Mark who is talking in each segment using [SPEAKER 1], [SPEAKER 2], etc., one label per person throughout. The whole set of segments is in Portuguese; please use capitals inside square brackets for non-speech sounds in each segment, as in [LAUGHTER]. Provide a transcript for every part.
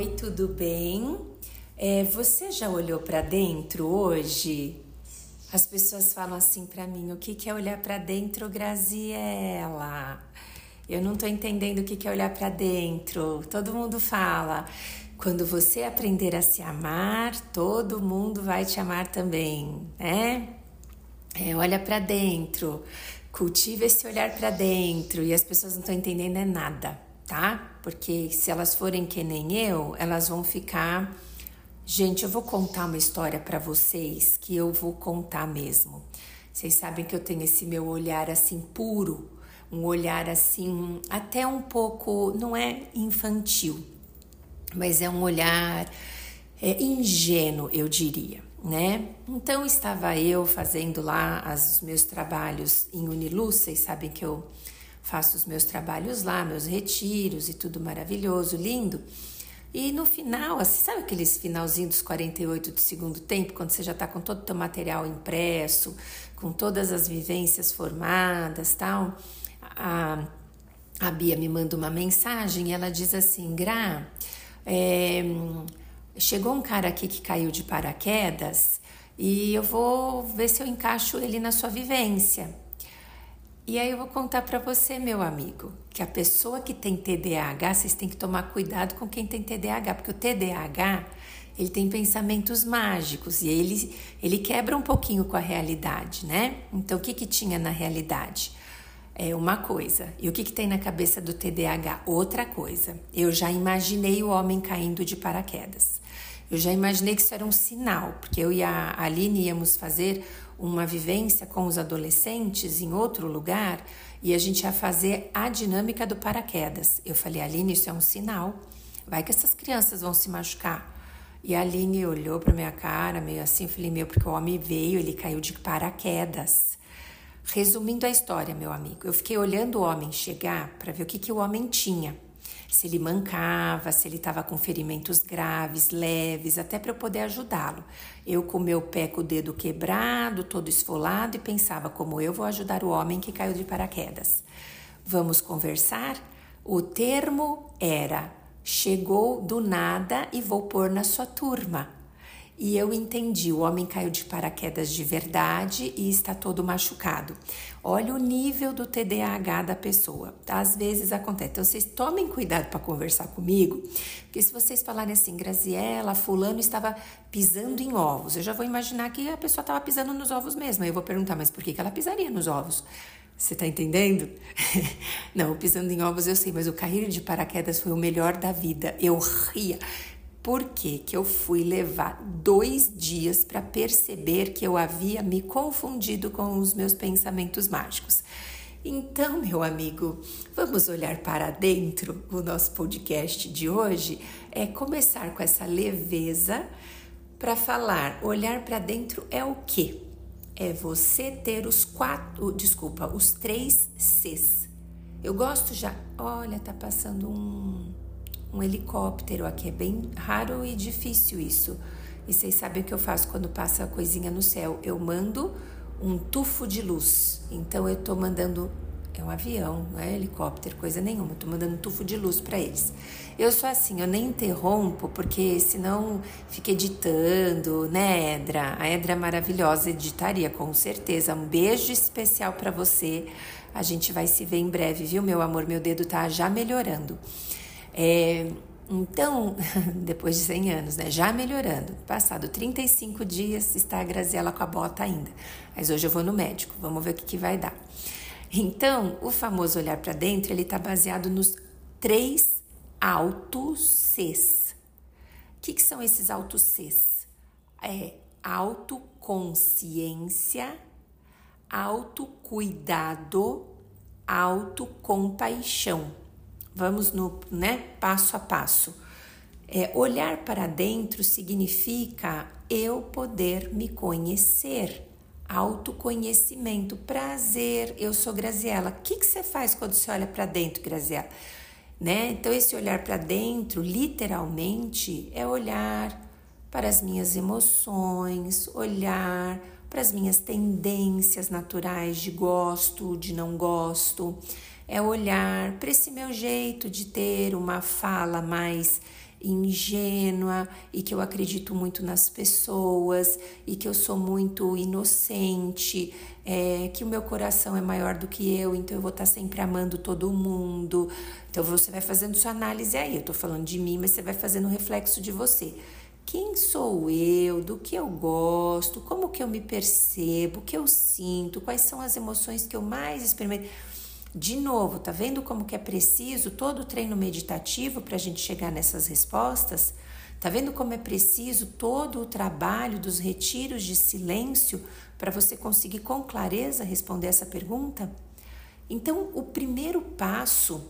[SPEAKER 1] Oi, tudo bem? É, você já olhou para dentro hoje? As pessoas falam assim para mim: o que, que é olhar para dentro, Graziela? Eu não estou entendendo o que, que é olhar para dentro. Todo mundo fala. Quando você aprender a se amar, todo mundo vai te amar também, né? É, olha para dentro, cultiva esse olhar para dentro e as pessoas não estão entendendo é nada tá? Porque se elas forem que nem eu, elas vão ficar. Gente, eu vou contar uma história para vocês que eu vou contar mesmo. Vocês sabem que eu tenho esse meu olhar assim puro, um olhar assim até um pouco, não é infantil, mas é um olhar é, ingênuo, eu diria, né? Então estava eu fazendo lá os meus trabalhos em Uniluz, vocês sabem que eu faço os meus trabalhos lá, meus retiros e tudo maravilhoso, lindo. E no final, assim, sabe aqueles finalzinho dos 48 do segundo tempo, quando você já está com todo o teu material impresso, com todas as vivências formadas, tal? A, a Bia me manda uma mensagem e ela diz assim, Gra, é, chegou um cara aqui que caiu de paraquedas e eu vou ver se eu encaixo ele na sua vivência. E aí eu vou contar para você, meu amigo, que a pessoa que tem TDAH, vocês têm que tomar cuidado com quem tem TDAH, porque o TDAH, ele tem pensamentos mágicos e ele, ele quebra um pouquinho com a realidade, né? Então, o que que tinha na realidade? É uma coisa. E o que que tem na cabeça do TDAH? Outra coisa. Eu já imaginei o homem caindo de paraquedas. Eu já imaginei que isso era um sinal, porque eu e a Aline íamos fazer uma vivência com os adolescentes em outro lugar e a gente ia fazer a dinâmica do paraquedas. Eu falei, Aline, isso é um sinal. Vai que essas crianças vão se machucar. E a Aline olhou para minha cara, meio assim, eu falei, meu, porque o homem veio, ele caiu de paraquedas. Resumindo a história, meu amigo, eu fiquei olhando o homem chegar para ver o que, que o homem tinha se ele mancava, se ele estava com ferimentos graves, leves, até para eu poder ajudá-lo. Eu com meu pé com o dedo quebrado, todo esfolado, e pensava como eu vou ajudar o homem que caiu de paraquedas. Vamos conversar? O termo era: chegou do nada e vou pôr na sua turma. E eu entendi, o homem caiu de paraquedas de verdade e está todo machucado. Olha o nível do TDAH da pessoa. Às vezes acontece. Então vocês tomem cuidado para conversar comigo, porque se vocês falarem assim, Graziela, fulano estava pisando em ovos, eu já vou imaginar que a pessoa estava pisando nos ovos mesmo. Aí eu vou perguntar, mas por que ela pisaria nos ovos? Você tá entendendo? [LAUGHS] Não, pisando em ovos eu sei, mas o cair de paraquedas foi o melhor da vida. Eu ria. Por que, que eu fui levar dois dias para perceber que eu havia me confundido com os meus pensamentos mágicos? Então, meu amigo, vamos olhar para dentro. O nosso podcast de hoje é começar com essa leveza para falar. Olhar para dentro é o quê? É você ter os quatro, desculpa, os três Cs. Eu gosto já. Olha, tá passando um um helicóptero aqui. É bem raro e difícil isso. E vocês sabem o que eu faço quando passa a coisinha no céu? Eu mando um tufo de luz. Então eu tô mandando é um avião, não é helicóptero, coisa nenhuma. Tô mandando um tufo de luz para eles. Eu sou assim, eu nem interrompo, porque senão fica editando, né, Edra? A Edra é maravilhosa editaria, com certeza. Um beijo especial para você. A gente vai se ver em breve, viu, meu amor? Meu dedo tá já melhorando. É, então, [LAUGHS] depois de 100 anos, né, já melhorando, passado 35 dias, está a Graziela com a bota ainda. Mas hoje eu vou no médico, vamos ver o que, que vai dar. Então, o famoso olhar para dentro, ele está baseado nos três autos Cs. O que, que são esses autos Cs? É autoconsciência, autocuidado, autocompaixão. Vamos no né, passo a passo. É, olhar para dentro significa eu poder me conhecer. Autoconhecimento, prazer. Eu sou Graziela. O que, que você faz quando você olha para dentro, Graziela? Né? Então, esse olhar para dentro, literalmente, é olhar para as minhas emoções, olhar para as minhas tendências naturais de gosto, de não gosto, é olhar para esse meu jeito de ter uma fala mais ingênua e que eu acredito muito nas pessoas e que eu sou muito inocente, é, que o meu coração é maior do que eu, então eu vou estar sempre amando todo mundo. Então você vai fazendo sua análise aí. Eu estou falando de mim, mas você vai fazendo um reflexo de você. Quem sou eu? Do que eu gosto? Como que eu me percebo? O que eu sinto? Quais são as emoções que eu mais experimento? De novo, tá vendo como que é preciso todo o treino meditativo para a gente chegar nessas respostas? Tá vendo como é preciso todo o trabalho dos retiros de silêncio para você conseguir com clareza responder essa pergunta? Então, o primeiro passo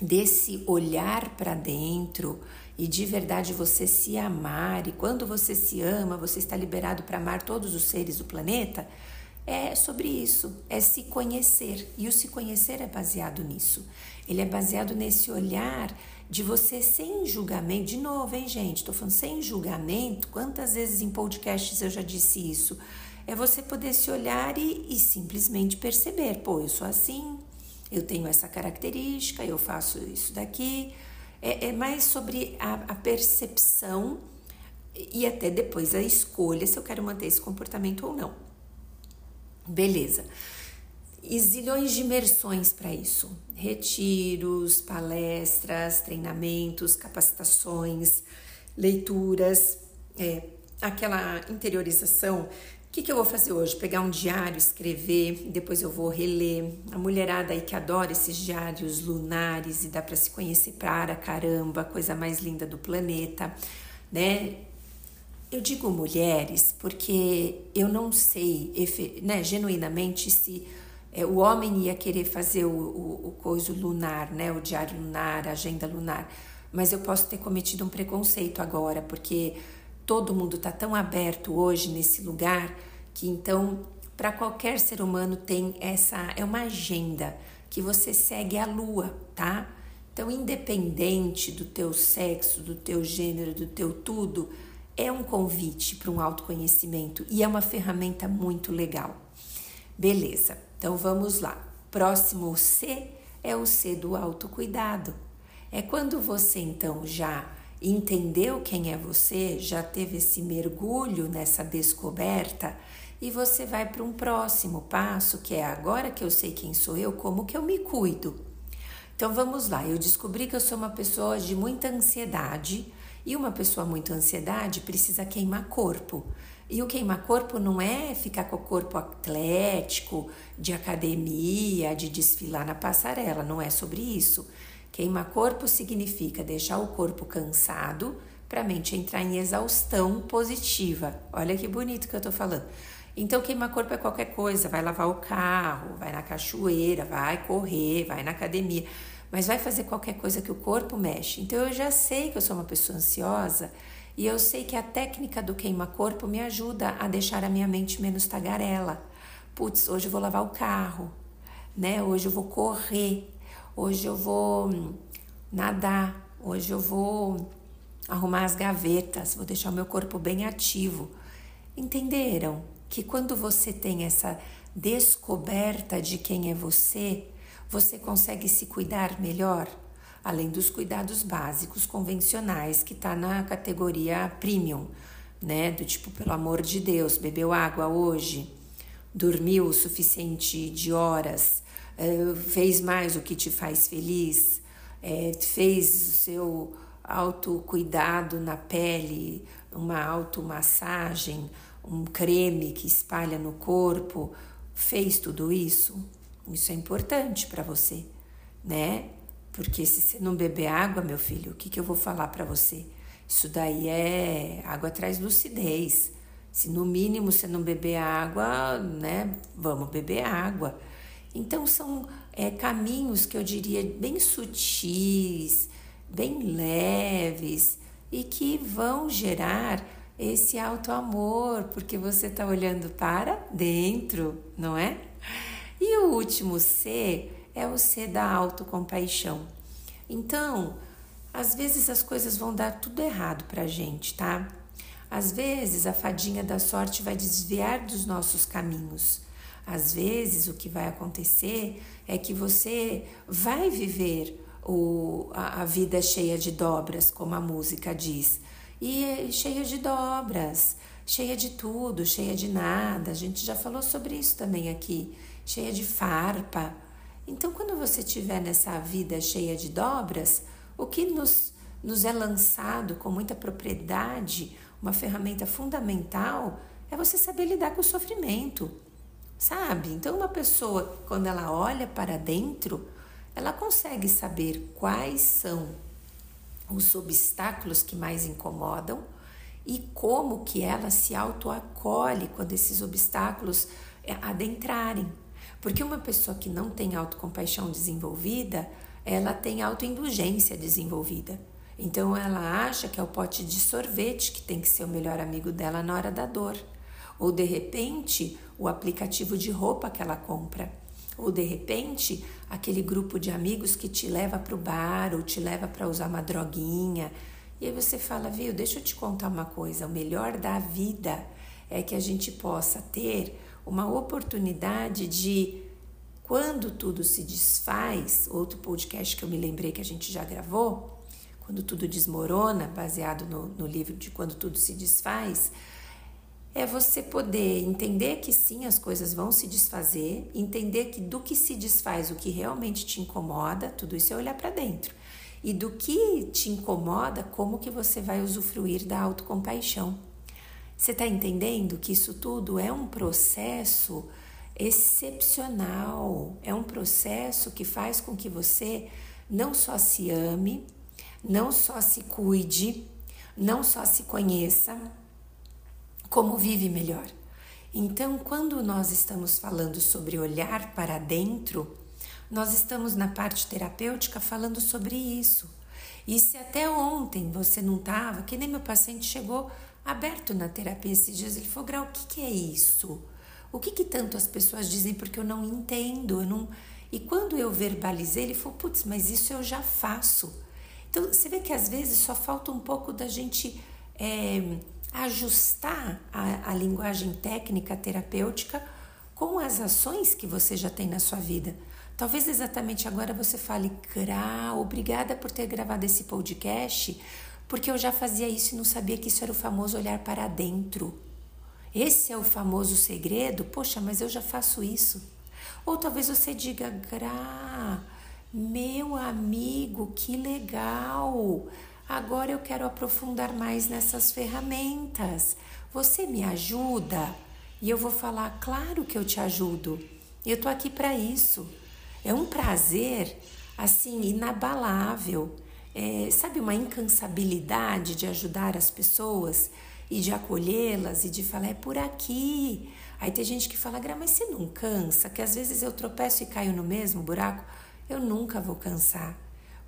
[SPEAKER 1] desse olhar para dentro e de verdade você se amar, e quando você se ama, você está liberado para amar todos os seres do planeta, é sobre isso, é se conhecer. E o se conhecer é baseado nisso. Ele é baseado nesse olhar de você sem julgamento. De novo, hein, gente? Estou falando sem julgamento. Quantas vezes em podcasts eu já disse isso? É você poder se olhar e, e simplesmente perceber: pô, eu sou assim, eu tenho essa característica, eu faço isso daqui. É, é mais sobre a, a percepção e até depois a escolha se eu quero manter esse comportamento ou não. Beleza. E zilhões de imersões para isso: retiros, palestras, treinamentos, capacitações, leituras, é, aquela interiorização. Que, que eu vou fazer hoje? Pegar um diário, escrever, depois eu vou reler. A mulherada aí que adora esses diários lunares e dá para se conhecer para caramba, coisa mais linda do planeta, né? Eu digo mulheres porque eu não sei, né, genuinamente, se é, o homem ia querer fazer o, o, o coisa lunar, né, o diário lunar, a agenda lunar, mas eu posso ter cometido um preconceito agora, porque todo mundo está tão aberto hoje nesse lugar que então para qualquer ser humano tem essa é uma agenda que você segue a lua, tá? Então, independente do teu sexo, do teu gênero, do teu tudo, é um convite para um autoconhecimento e é uma ferramenta muito legal. Beleza, então vamos lá. Próximo C é o C do autocuidado. É quando você então já entendeu quem é você, já teve esse mergulho nessa descoberta e você vai para um próximo passo que é agora que eu sei quem sou eu, como que eu me cuido. Então vamos lá, eu descobri que eu sou uma pessoa de muita ansiedade, e uma pessoa muito ansiedade precisa queimar corpo. E o queimar corpo não é ficar com o corpo atlético, de academia, de desfilar na passarela, não é sobre isso. Queimar corpo significa deixar o corpo cansado para a mente entrar em exaustão positiva. Olha que bonito que eu estou falando. Então, queimar corpo é qualquer coisa, vai lavar o carro, vai na cachoeira, vai correr, vai na academia mas vai fazer qualquer coisa que o corpo mexe. Então eu já sei que eu sou uma pessoa ansiosa e eu sei que a técnica do queima-corpo me ajuda a deixar a minha mente menos tagarela. Putz, hoje eu vou lavar o carro, né? Hoje eu vou correr, hoje eu vou hum, nadar, hoje eu vou arrumar as gavetas, vou deixar o meu corpo bem ativo. Entenderam que quando você tem essa descoberta de quem é você, você consegue se cuidar melhor? Além dos cuidados básicos convencionais que está na categoria premium, né? Do tipo, pelo amor de Deus, bebeu água hoje, dormiu o suficiente de horas, eh, fez mais o que te faz feliz, eh, fez o seu autocuidado na pele, uma automassagem, um creme que espalha no corpo, fez tudo isso? Isso é importante para você, né? Porque se você não beber água, meu filho, o que, que eu vou falar para você? Isso daí é água traz lucidez. Se no mínimo você não beber água, né? Vamos beber água. Então são é, caminhos que eu diria bem sutis, bem leves e que vão gerar esse alto amor, porque você está olhando para dentro, não é? E o último C é o C da autocompaixão. Então, às vezes as coisas vão dar tudo errado pra gente, tá? Às vezes a fadinha da sorte vai desviar dos nossos caminhos. Às vezes o que vai acontecer é que você vai viver o, a, a vida cheia de dobras, como a música diz. E cheia de dobras, cheia de tudo, cheia de nada. A gente já falou sobre isso também aqui. Cheia de farpa. Então, quando você estiver nessa vida cheia de dobras, o que nos, nos é lançado com muita propriedade, uma ferramenta fundamental, é você saber lidar com o sofrimento, sabe? Então, uma pessoa, quando ela olha para dentro, ela consegue saber quais são os obstáculos que mais incomodam e como que ela se autoacolhe quando esses obstáculos é, adentrarem. Porque uma pessoa que não tem autocompaixão desenvolvida, ela tem autoindulgência desenvolvida. Então ela acha que é o pote de sorvete que tem que ser o melhor amigo dela na hora da dor. Ou de repente, o aplicativo de roupa que ela compra. Ou de repente, aquele grupo de amigos que te leva para o bar ou te leva para usar uma droguinha. E aí você fala, viu, deixa eu te contar uma coisa: o melhor da vida é que a gente possa ter uma oportunidade de, quando tudo se desfaz, outro podcast que eu me lembrei que a gente já gravou, quando tudo desmorona, baseado no, no livro de Quando Tudo Se Desfaz, é você poder entender que sim, as coisas vão se desfazer, entender que do que se desfaz, o que realmente te incomoda, tudo isso é olhar para dentro. E do que te incomoda, como que você vai usufruir da autocompaixão. Você está entendendo que isso tudo é um processo excepcional, é um processo que faz com que você não só se ame, não só se cuide, não só se conheça, como vive melhor. Então, quando nós estamos falando sobre olhar para dentro, nós estamos na parte terapêutica falando sobre isso. E se até ontem você não estava, que nem meu paciente chegou aberto na terapia esses dias, ele falou: Grau, o que, que é isso? O que, que tanto as pessoas dizem porque eu não entendo? Eu não... E quando eu verbalizei, ele falou: Putz, mas isso eu já faço. Então você vê que às vezes só falta um pouco da gente. É, ajustar a, a linguagem técnica terapêutica com as ações que você já tem na sua vida. Talvez exatamente agora você fale, Gra, obrigada por ter gravado esse podcast, porque eu já fazia isso e não sabia que isso era o famoso olhar para dentro. Esse é o famoso segredo? Poxa, mas eu já faço isso. Ou talvez você diga, Gra, meu amigo, que legal! Agora eu quero aprofundar mais nessas ferramentas. Você me ajuda? E eu vou falar, claro que eu te ajudo. Eu tô aqui para isso. É um prazer assim inabalável. É, sabe uma incansabilidade de ajudar as pessoas e de acolhê-las e de falar é por aqui. Aí tem gente que fala, Gra, mas você não cansa? Que às vezes eu tropeço e caio no mesmo buraco. Eu nunca vou cansar,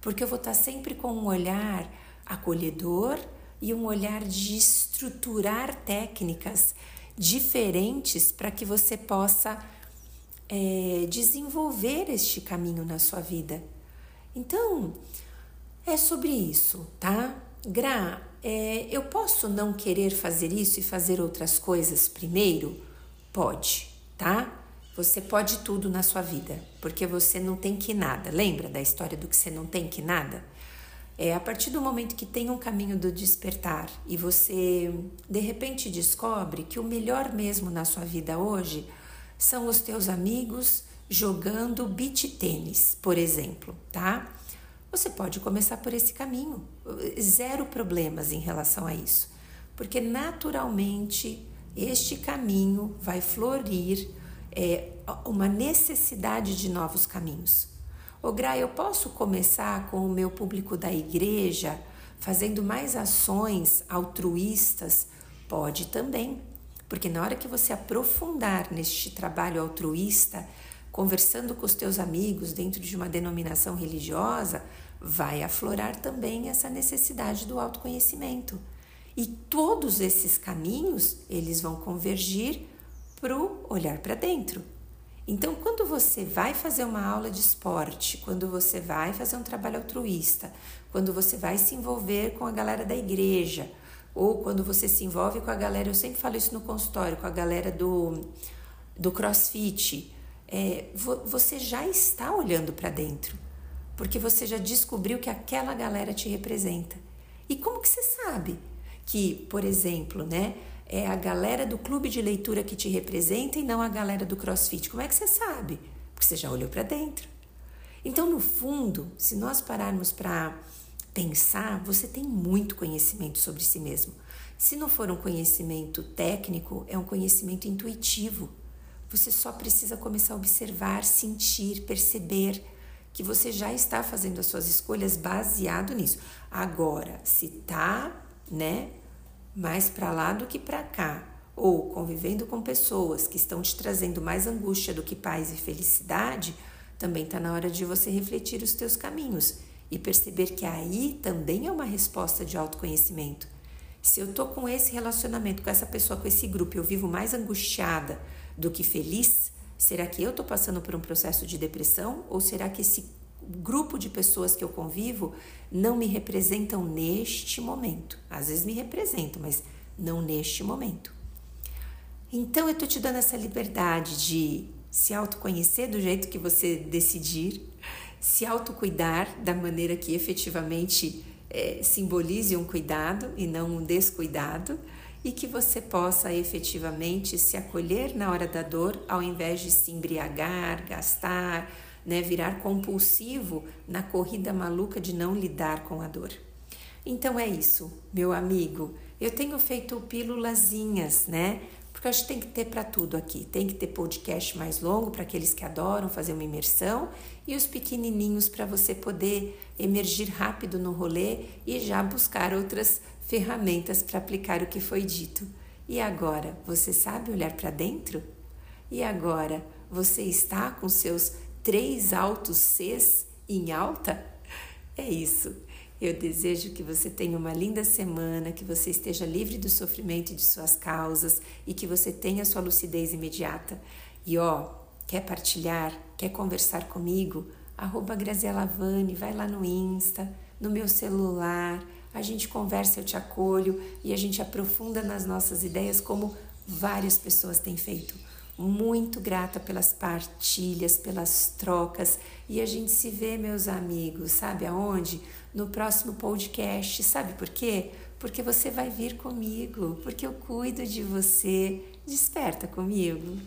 [SPEAKER 1] porque eu vou estar sempre com um olhar acolhedor e um olhar de estruturar técnicas diferentes para que você possa é, desenvolver este caminho na sua vida. Então, é sobre isso, tá? Gra, é, eu posso não querer fazer isso e fazer outras coisas primeiro? Pode, tá? Você pode tudo na sua vida, porque você não tem que nada. Lembra da história do que você não tem que nada? É, a partir do momento que tem um caminho do despertar e você de repente descobre que o melhor mesmo na sua vida hoje são os teus amigos jogando beach tênis, por exemplo, tá? Você pode começar por esse caminho, zero problemas em relação a isso, porque naturalmente este caminho vai florir é, uma necessidade de novos caminhos. Ô Gra, eu posso começar com o meu público da igreja, fazendo mais ações altruístas? Pode também, porque na hora que você aprofundar neste trabalho altruísta, conversando com os teus amigos dentro de uma denominação religiosa, vai aflorar também essa necessidade do autoconhecimento. E todos esses caminhos, eles vão convergir para o olhar para dentro, então, quando você vai fazer uma aula de esporte, quando você vai fazer um trabalho altruísta, quando você vai se envolver com a galera da igreja, ou quando você se envolve com a galera, eu sempre falo isso no consultório, com a galera do, do crossfit, é, você já está olhando para dentro. porque você já descobriu que aquela galera te representa. E como que você sabe que, por exemplo, né, é a galera do clube de leitura que te representa e não a galera do CrossFit? Como é que você sabe? Porque você já olhou para dentro. Então, no fundo, se nós pararmos para pensar, você tem muito conhecimento sobre si mesmo. Se não for um conhecimento técnico, é um conhecimento intuitivo. Você só precisa começar a observar, sentir, perceber que você já está fazendo as suas escolhas baseado nisso. Agora, se tá, né, mais para lá do que para cá, ou convivendo com pessoas que estão te trazendo mais angústia do que paz e felicidade, também está na hora de você refletir os teus caminhos e perceber que aí também é uma resposta de autoconhecimento. Se eu tô com esse relacionamento com essa pessoa, com esse grupo, eu vivo mais angustiada do que feliz, será que eu tô passando por um processo de depressão ou será que esse grupo de pessoas que eu convivo não me representam neste momento? Às vezes me representam, mas não neste momento. Então eu tô te dando essa liberdade de se autoconhecer do jeito que você decidir, se autocuidar da maneira que efetivamente é, simbolize um cuidado e não um descuidado, e que você possa efetivamente se acolher na hora da dor, ao invés de se embriagar, gastar, né, virar compulsivo na corrida maluca de não lidar com a dor. Então é isso, meu amigo. Eu tenho feito pílulazinhas, né? Porque acho que tem que ter para tudo aqui. Tem que ter podcast mais longo para aqueles que adoram fazer uma imersão e os pequenininhos para você poder emergir rápido no rolê e já buscar outras ferramentas para aplicar o que foi dito. E agora, você sabe olhar para dentro? E agora, você está com seus três altos Cs em alta? É isso. Eu desejo que você tenha uma linda semana, que você esteja livre do sofrimento e de suas causas e que você tenha sua lucidez imediata. E ó, quer partilhar, quer conversar comigo? Arroba Graziela Vani, vai lá no Insta, no meu celular, a gente conversa, eu te acolho e a gente aprofunda nas nossas ideias como várias pessoas têm feito muito grata pelas partilhas, pelas trocas e a gente se vê, meus amigos, sabe aonde? No próximo podcast. Sabe por quê? Porque você vai vir comigo, porque eu cuido de você. Desperta comigo.